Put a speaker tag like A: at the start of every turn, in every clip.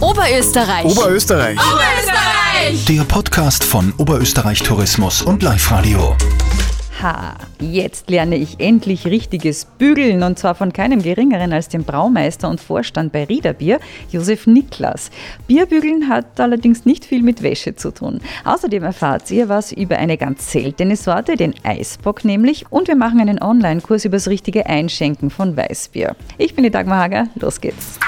A: Oberösterreich.
B: Oberösterreich.
A: Oberösterreich.
C: Der Podcast von Oberösterreich Tourismus und Live Radio.
D: Ha, jetzt lerne ich endlich richtiges Bügeln und zwar von keinem geringeren als dem Braumeister und Vorstand bei Riederbier, Josef Niklas. Bierbügeln hat allerdings nicht viel mit Wäsche zu tun. Außerdem erfahrt ihr was über eine ganz seltene Sorte, den Eisbock nämlich, und wir machen einen Online-Kurs über das richtige Einschenken von Weißbier. Ich bin die Dagmar Hager, los geht's.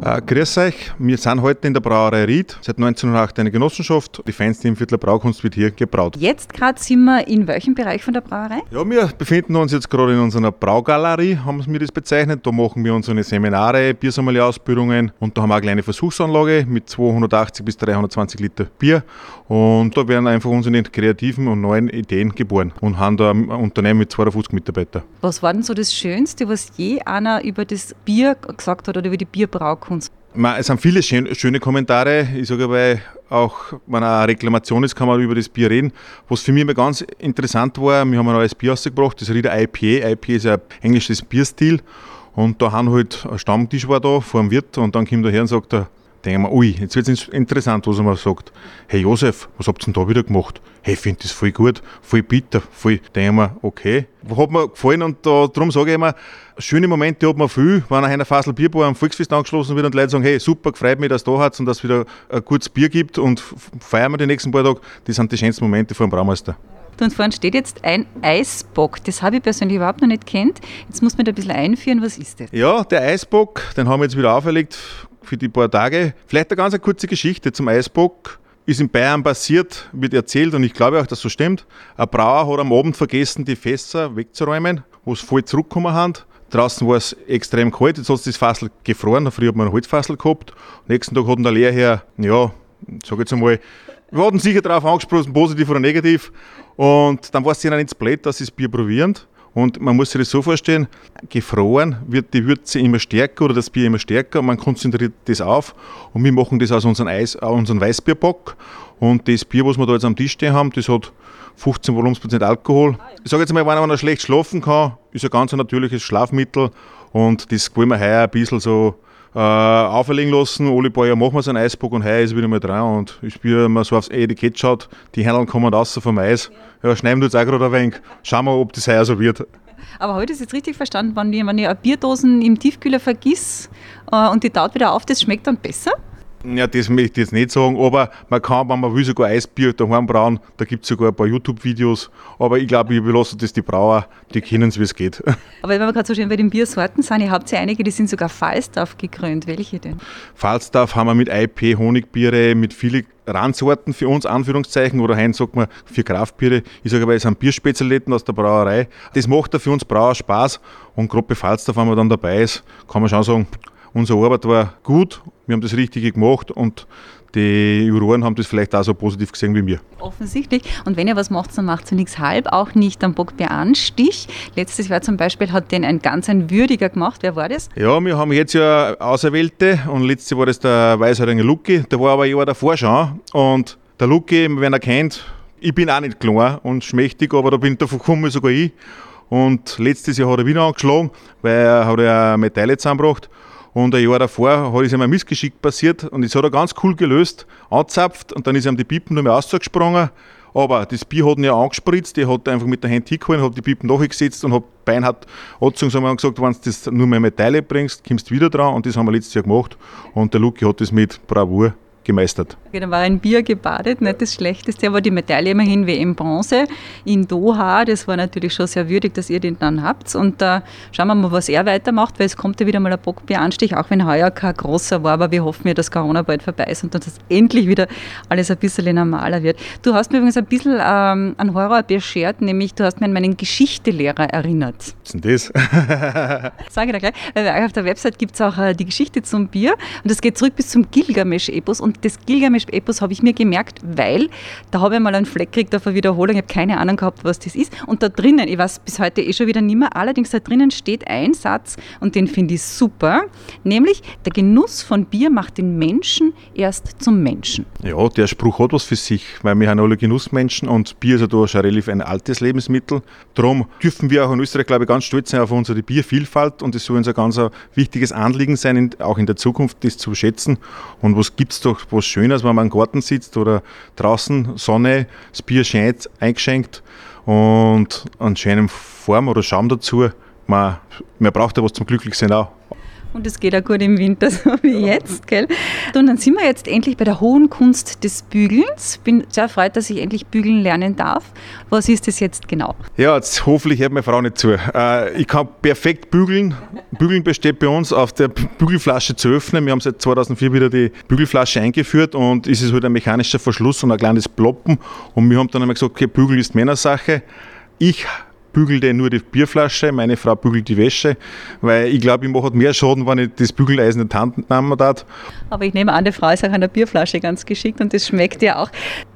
E: Äh, grüß euch, wir sind heute in der Brauerei Ried. Seit 1908 eine Genossenschaft. Die feinste im Viertler Braukunst wird hier gebraut.
D: Jetzt gerade sind wir in welchem Bereich von der Brauerei?
E: Ja, wir befinden uns jetzt gerade in unserer Braugalerie, haben wir das bezeichnet. Da machen wir unsere Seminare, Biersommelier-Ausbildungen und da haben wir eine kleine Versuchsanlage mit 280 bis 320 Liter Bier. Und da werden einfach unsere kreativen und neuen Ideen geboren und haben da ein Unternehmen mit 250 Mitarbeitern.
D: Was war denn so das Schönste, was je einer über das Bier gesagt hat oder über die Bierbraukunst?
E: Es sind viele schöne Kommentare. Ich sage aber auch, wenn eine Reklamation ist, kann man über das Bier reden. Was für mich immer ganz interessant war, wir haben ein neues Bier rausgebracht, das Rieder IPA. IPA ist ein englisches Bierstil. Und da haben halt ein Stammtisch war da vor dem Wirt und dann kommt der her und sagt, er, denken wir, ui, jetzt wird es interessant, was er mal sagt. Hey Josef, was habt ihr denn da wieder gemacht? Hey, ich finde das voll gut, voll bitter, voll. Denken wir, okay. Hat mir gefallen und da, darum sage ich immer, schöne Momente hat man viel, wenn einer Fassel Bierbar am Volksfest angeschlossen wird und Leute sagen, hey, super, gefreut mich, dass es da hat und dass es wieder ein gutes Bier gibt und feiern wir die nächsten paar Tage. Das sind die schönsten Momente vor dem Braumeister.
D: Und vorne steht jetzt ein Eisbock. Das habe ich persönlich überhaupt noch nicht kennt. Jetzt muss man da ein bisschen einführen. Was ist das?
E: Ja, der Eisbock, den haben wir jetzt wieder auferlegt für die paar Tage. Vielleicht eine ganz kurze Geschichte zum Eisbock. Ist in Bayern passiert, wird erzählt und ich glaube auch, dass so stimmt. Ein Brauer hat am Abend vergessen, die Fässer wegzuräumen, wo es voll zurückgekommen haben. Draußen war es extrem kalt, jetzt hat das Fassel gefroren. Früher hat man ein Holzfassel gehabt. Nächsten Tag hat der Lehrherr, ja, sag jetzt einmal, wir hatten sicher darauf angesprochen, positiv oder negativ. Und dann war es ihnen ins Blatt, dass sie das Bier probieren. Und man muss sich das so vorstellen, gefroren wird die Würze immer stärker oder das Bier immer stärker. Man konzentriert das auf und wir machen das aus unserem, Eis, aus unserem Weißbierbock. Und das Bier, was wir da jetzt am Tisch stehen haben, das hat 15 Volumensprozent Alkohol. Ich sage jetzt mal, wenn man schlecht schlafen kann, ist ein ganz natürliches Schlafmittel. Und das wollen wir heuer ein bisschen so äh, auferlegen lassen. Alle paar machen wir so einen Eisbock und heuer ist wieder mal dran. Und ich spüre, wenn man so aufs Etikett schaut, die Händeln kommen raus vom Eis. Ja, schneiden wir jetzt auch gerade ein wenig. Schauen wir, ob das heuer so wird.
D: Aber heute ist jetzt richtig verstanden, wenn ich, wenn ich eine Bierdosen im Tiefkühler vergiss äh, und die taut wieder auf, das schmeckt dann besser?
E: Ja, das möchte ich jetzt nicht sagen, aber man kann, wenn man will, sogar Eisbier daheim brauen. Da gibt es sogar ein paar YouTube-Videos. Aber ich glaube, ich überlasse das die Brauer, die kennen es, wie es geht.
D: Aber wenn wir gerade so schön bei den Biersorten sind, ihr habt ja einige, die sind sogar Falstaff gekrönt. Welche denn?
E: Falstaff haben wir mit IP, Honigbiere, mit vielen Randsorten für uns, Anführungszeichen, oder Heinz sagt man für Kraftbiere. Ich sage aber, es sind Bierspezialitäten aus der Brauerei. Das macht da für uns Brauer Spaß und gerade bei Falstaff, wenn man dann dabei ist, kann man schon sagen, unsere Arbeit war gut, wir haben das Richtige gemacht und die Juroren haben das vielleicht auch so positiv gesehen wie wir.
D: Offensichtlich. Und wenn ihr was macht, dann macht ihr nichts halb, auch nicht am Bockbieranstich. Letztes Jahr zum Beispiel hat den ein ganz ein würdiger gemacht. Wer war das?
E: Ja, wir haben jetzt ja Auserwählte und letztes Jahr war das der Weißhaariger Lucky. Der war aber ein Jahr davor schon. Und der Lucky, wenn er kennt, ich bin auch nicht klein und schmächtig, aber da bin davon gekommen sogar ich. Und letztes Jahr hat er wieder angeschlagen, weil er hat eine Medaille zusammengebracht. Und ein Jahr davor hat es ihm ein Missgeschick passiert und das hat er ganz cool gelöst, angezapft und dann ist ihm die Pipen nur mehr ausgesprungen. Aber das Bier hat ihn ja angespritzt, der hat einfach mit der Hand hingehalten, hat die Pipen nachgesetzt und hat Bein hat angezogen und gesagt, wenn du das nur mehr Medaille bringst, kommst du wieder dran und das haben wir letztes Jahr gemacht und der Luki hat das mit Bravour gemeistert.
D: Okay, dann war ein Bier gebadet, nicht das Schlechteste, aber die Medaille immerhin WM Bronze in Doha. Das war natürlich schon sehr würdig, dass ihr den dann habt. Und da äh, schauen wir mal, was er weitermacht, weil es kommt ja wieder mal ein Bockbieranstich, auch wenn heuer kein großer war, aber wir hoffen ja, dass Corona bald vorbei ist und dass endlich wieder alles ein bisschen normaler wird. Du hast mir übrigens ein bisschen ähm, an Horror beschert, nämlich du hast mir an meinen Geschichtelehrer erinnert.
E: Was ist denn das?
D: Sage ich dir gleich, weil auf der Website gibt es auch äh, die Geschichte zum Bier und das geht zurück bis zum Gilgamesch-Epos und das Gilgamesch-Epos habe ich mir gemerkt, weil da habe ich mal einen Fleck gekriegt auf eine Wiederholung. Ich habe keine Ahnung gehabt, was das ist. Und da drinnen, ich weiß bis heute eh schon wieder nicht mehr, allerdings da drinnen steht ein Satz und den finde ich super, nämlich der Genuss von Bier macht den Menschen erst zum Menschen.
E: Ja, der Spruch hat was für sich, weil wir haben alle Genussmenschen und Bier ist ja da schon relativ ein altes Lebensmittel. Darum dürfen wir auch in Österreich, glaube ich, ganz stolz sein auf unsere Biervielfalt und es soll uns ein ganz wichtiges Anliegen sein, auch in der Zukunft das zu schätzen. Und was gibt es doch was Schönes, wenn man im Garten sitzt oder draußen Sonne, das Bier scheint eingeschenkt und einen schönen Form oder Schaum dazu. Man, man braucht ja was zum Glücklichsein auch.
D: Und es geht auch gut im Winter, so wie jetzt, gell? Und dann sind wir jetzt endlich bei der hohen Kunst des Bügelns. Bin sehr erfreut, dass ich endlich bügeln lernen darf. Was ist das jetzt genau?
E: Ja, jetzt hoffentlich hört meine Frau nicht zu. Äh, ich kann perfekt bügeln. Bügeln besteht bei uns auf der Bügelflasche zu öffnen. Wir haben seit 2004 wieder die Bügelflasche eingeführt und es ist halt ein mechanischer Verschluss und ein kleines Ploppen. Und wir haben dann einmal gesagt, okay, Bügeln ist Männersache. Ich bügelte nur die Bierflasche, meine Frau bügelt die Wäsche, weil ich glaube, ich mache mehr Schaden, wenn ich das Bügeleisen in die Hand nehmen darf.
D: Aber ich nehme an, die Frau ist auch an der Bierflasche ganz geschickt und das schmeckt ja auch.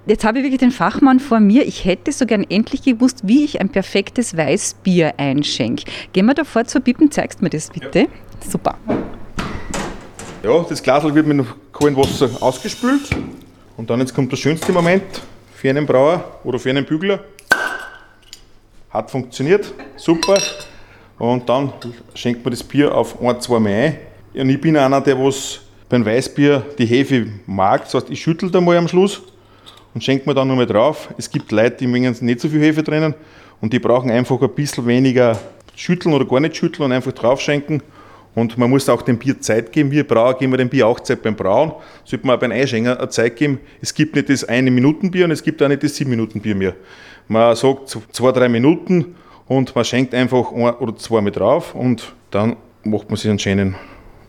D: Jetzt habe ich wirklich den Fachmann vor mir. Ich hätte so gern endlich gewusst, wie ich ein perfektes Weißbier einschenke. Gehen wir davor zur Pippen, zeigst mir das bitte? Ja. Super.
E: Ja, das Glas wird mit kaltem Wasser ausgespült und dann jetzt kommt der schönste Moment für einen Brauer oder für einen Bügler. Hat funktioniert, super. Und dann schenkt man das Bier auf ein, zwei Mal ein. Und ich bin einer, der was beim Weißbier die Hefe mag. Das heißt, ich schüttel da mal am Schluss und schenke mir dann nochmal drauf. Es gibt Leute, die mengen nicht so viel Hefe drinnen und die brauchen einfach ein bisschen weniger schütteln oder gar nicht schütteln und einfach drauf schenken. Und man muss auch dem Bier Zeit geben. Wir Brauer geben wir dem Bier auch Zeit beim Brauen. Sollte man auch beim Einschenken Zeit geben. Es gibt nicht das eine Minuten Bier und es gibt auch nicht das sieben Minuten Bier mehr. Man sagt zwei, drei Minuten und man schenkt einfach ein oder zwei mit drauf und dann macht man sich einen schönen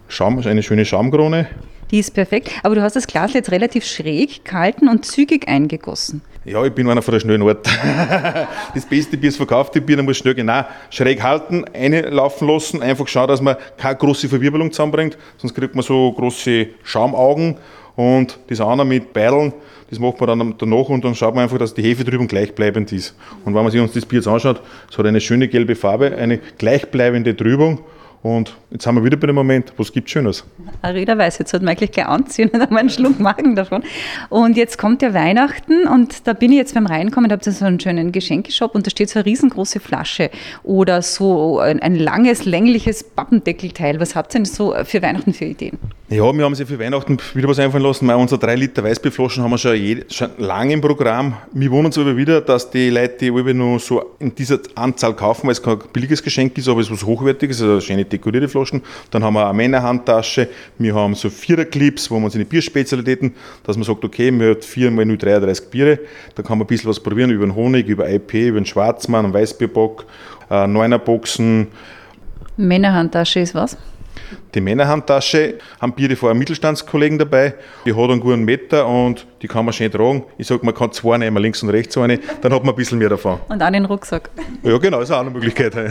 E: Schaum, eine schöne Schaumkrone.
D: Die ist perfekt. Aber du hast das Glas jetzt relativ schräg gehalten und zügig eingegossen.
E: Ja, ich bin einer von der schnellen Art. das beste Bier ist verkauft, die Bier, da muss schnell genau schräg halten, einlaufen lassen, einfach schauen, dass man keine große Verwirbelung zusammenbringt, sonst kriegt man so große Schaumaugen und das andere mit Beideln, das macht man dann danach und dann schaut man einfach, dass die Hefe drüben gleichbleibend ist. Und wenn man sich uns das Bier jetzt anschaut, es hat eine schöne gelbe Farbe, eine gleichbleibende Trübung und jetzt haben wir wieder bei dem Moment, was gibt Schönes?
D: Reda weiß, jetzt sollte man eigentlich gleich anziehen und einmal einen Schluck Magen davon. Und jetzt kommt ja Weihnachten und da bin ich jetzt beim Reinkommen, da habt ihr so einen schönen Geschenkeshop und da steht so eine riesengroße Flasche oder so ein, ein langes, längliches Pappendeckelteil. Was habt ihr denn so für Weihnachten für Ideen?
E: Ja, wir haben sich für Weihnachten wieder was einfallen lassen. Mal unsere 3 Liter Weißbierflaschen haben wir schon, jede, schon lange im Programm. Wir wundern uns aber wieder, dass die Leute die nur so in dieser Anzahl kaufen, weil es kein billiges Geschenk ist, aber es ist was Hochwertiges, also schöne dekorierte Flaschen. Dann haben wir eine Männerhandtasche, wir haben so Viererclips, wo man seine Bierspezialitäten, dass man sagt, okay, man hat viermal nur 33 Biere, da kann man ein bisschen was probieren über den Honig, über IP, über den Schwarzmann, einen Weißbierbock, äh, Neunerboxen.
D: Männerhandtasche ist was?
E: Die Männerhandtasche haben Biere vor einem Mittelstandskollegen dabei. Die hat einen guten Meter und die kann man schön tragen. Ich sage, man kann zwei nehmen, links und rechts eine, dann hat man ein bisschen mehr davon.
D: Und auch den Rucksack.
E: Ja, genau, ist auch eine Möglichkeit.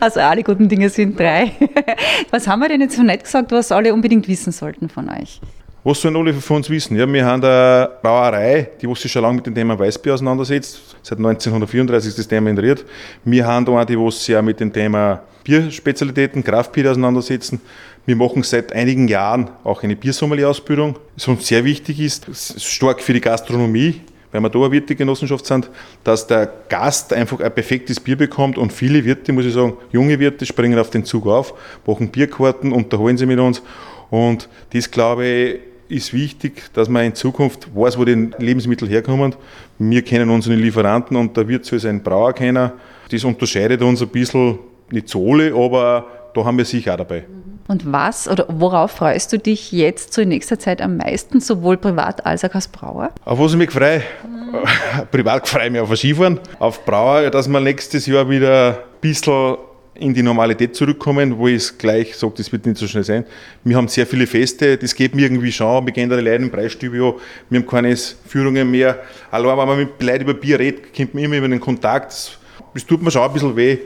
D: Also alle guten Dinge sind drei. Was haben wir denn jetzt so nett gesagt, was alle unbedingt wissen sollten von euch?
E: Was sollen alle von uns wissen? Ja, wir haben eine Brauerei, die sich schon lange mit dem Thema Weißbier auseinandersetzt. Seit 1934 ist das Thema in Ried. Wir haben da eine, die sich auch mit dem Thema Bierspezialitäten, Kraftbier auseinandersetzen. Wir machen seit einigen Jahren auch eine Biersommelier-Ausbildung, was uns sehr wichtig ist, stark für die Gastronomie, weil wir da eine Wirtegenossenschaft sind, dass der Gast einfach ein perfektes Bier bekommt und viele Wirte, muss ich sagen, junge Wirte springen auf den Zug auf, machen Bierkarten, unterholen sie mit uns und das, glaube ich, ist wichtig, dass man in Zukunft weiß, wo die Lebensmittel herkommen. Wir kennen unsere Lieferanten und der Wirt soll sein Brauer kennen. Das unterscheidet uns ein bisschen nicht so alle, aber da haben wir sicher auch dabei.
D: Und was oder worauf freust du dich jetzt so in nächster Zeit am meisten, sowohl privat als auch als Brauer?
E: Auf was ich mich freue? Mhm. privat freue ich mich auf ein Skifahren, auf Brauer, dass wir nächstes Jahr wieder ein bisschen in die Normalität zurückkommen, wo ich es gleich sage, das wird nicht so schnell sein. Wir haben sehr viele Feste, das geht mir irgendwie schon, wir gehen da die Leute im Preisstudio, wir haben keine Führungen mehr. Allein wenn man mit Leuten über Bier redet, kommt man immer über den Kontakt, das tut mir schon ein bisschen weh,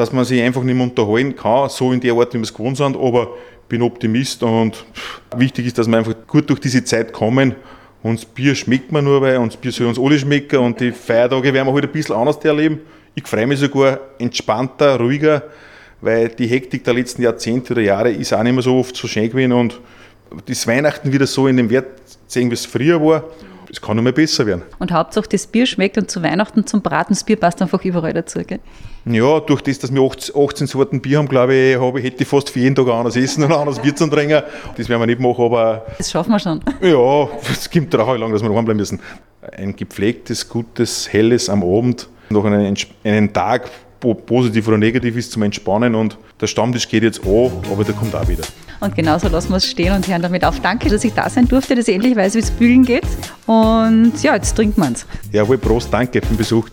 E: dass man sich einfach nicht mehr unterhalten kann, so in der Art, wie wir es gewohnt sind, aber ich bin Optimist und wichtig ist, dass wir einfach gut durch diese Zeit kommen. Und das Bier schmeckt man nur, weil uns Bier soll uns alle schmecken und die Feiertage werden wir halt ein bisschen anders erleben. Ich freue mich sogar entspannter, ruhiger, weil die Hektik der letzten Jahrzehnte oder Jahre ist auch nicht mehr so oft so schön gewesen und das Weihnachten wieder so in dem Wert sehen, wie es früher war. Es kann nur mehr besser werden.
D: Und Hauptsache das Bier schmeckt und zu Weihnachten zum Braten, das Bier passt einfach überall dazu, gell?
E: Ja, durch das, dass wir 18 Sorten Bier haben, glaube ich, habe, hätte ich fast für jeden Tag ein anderes Essen und ein anderes Bier zum Trinken. Das werden wir nicht machen, aber.
D: Das schaffen wir schon.
E: Ja, es gibt auch lang, dass wir daheim bleiben müssen. Ein gepflegtes, gutes, helles am Abend, noch einen, einen Tag, positiv oder negativ ist, zum Entspannen und der Stammtisch geht jetzt an, aber der kommt auch wieder.
D: Und genauso lassen wir es stehen und hören damit auf. Danke, dass ich da sein durfte, dass ich endlich weiß, wie es bügeln geht. Und ja, jetzt trinken wir es.
E: Jawohl, Prost, danke für den Besuch.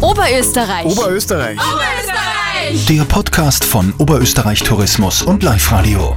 A: Oberösterreich.
C: Oberösterreich.
A: Oberösterreich.
C: Der Podcast von Oberösterreich Tourismus und Live Radio.